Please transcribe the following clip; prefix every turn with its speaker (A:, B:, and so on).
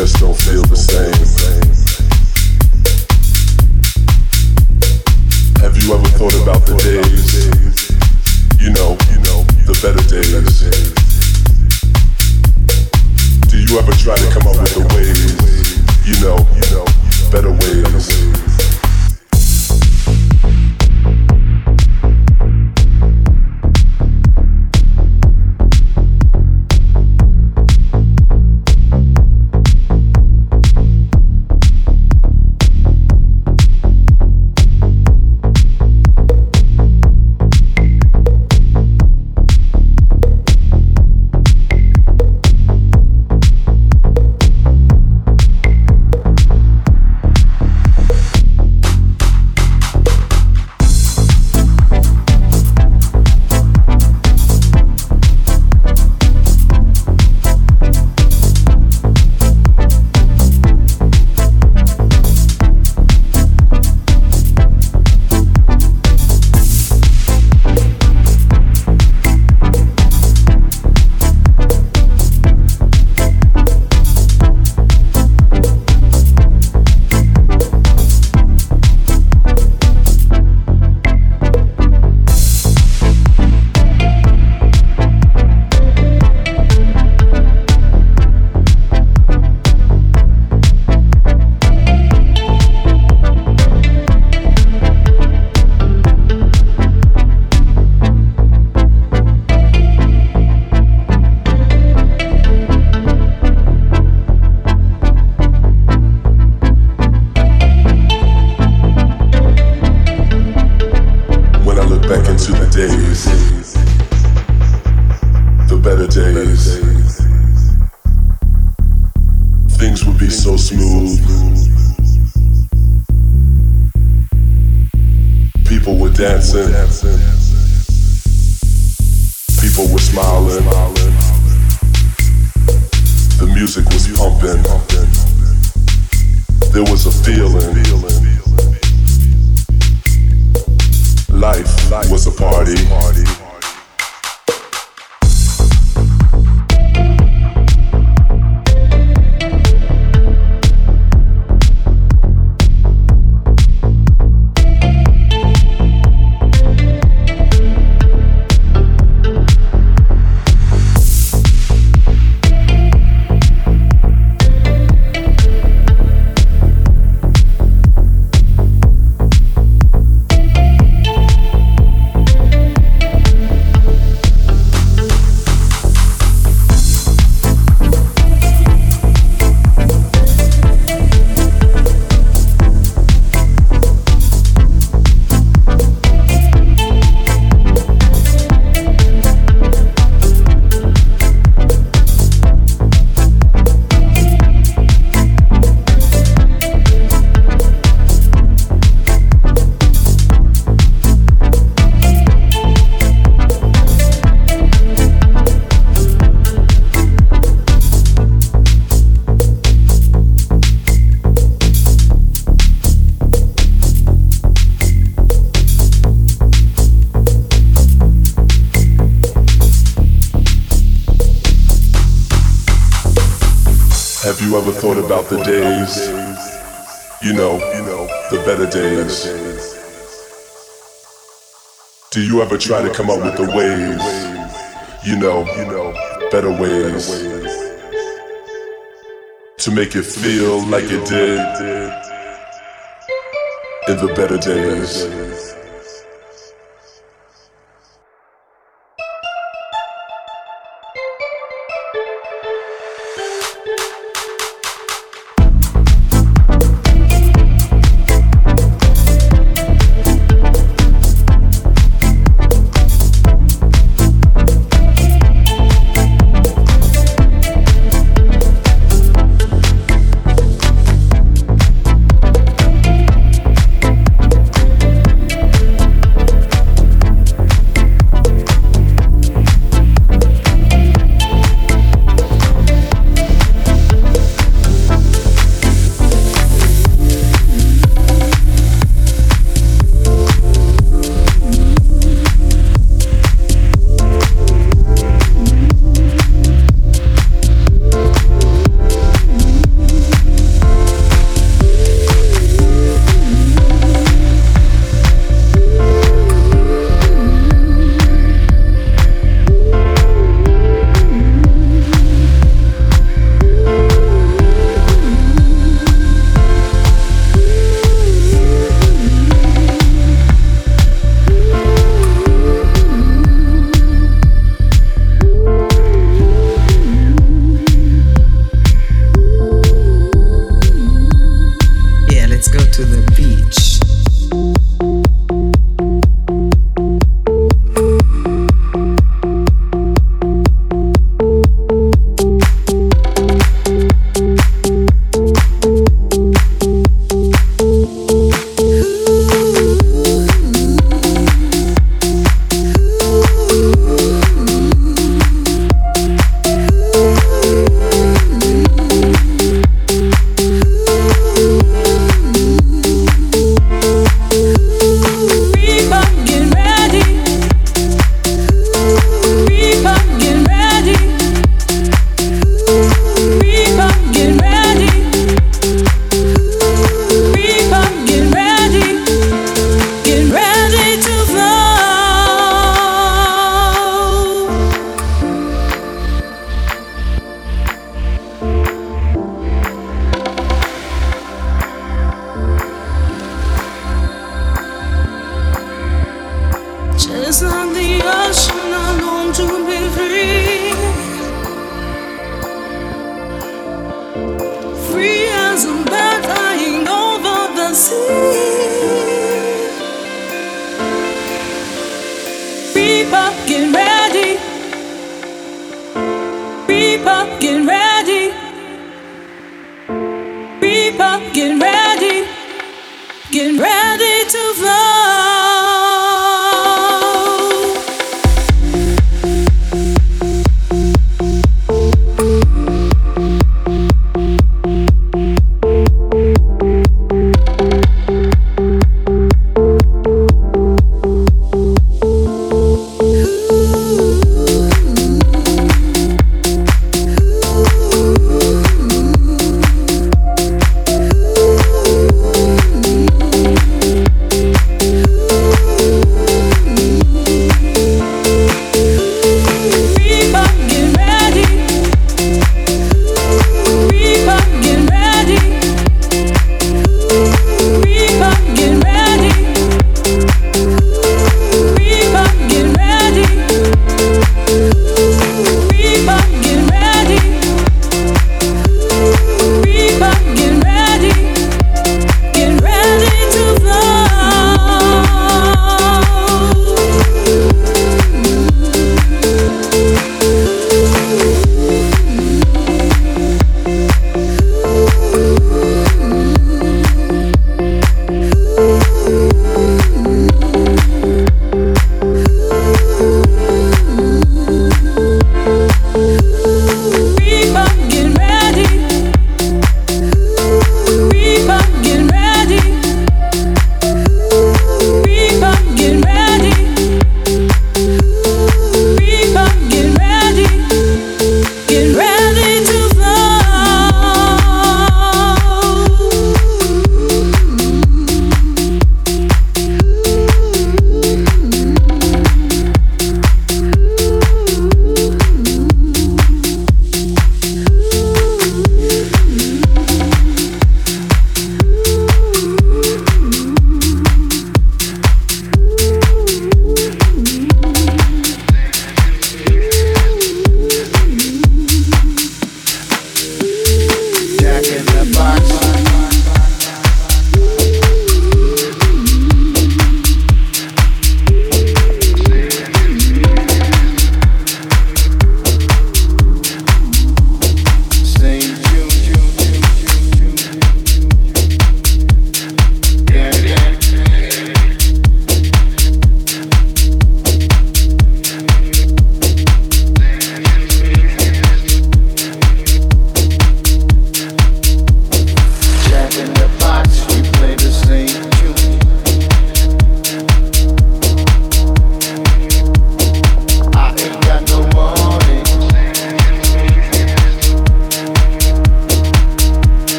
A: just don't feel the same. Have you ever thought about the days? You know, you know, the better days. Do you ever try to come up with the ways? You know, you know, better ways. You ever try to come up with the ways, you know, you know, better ways to make it feel like it did in the better days?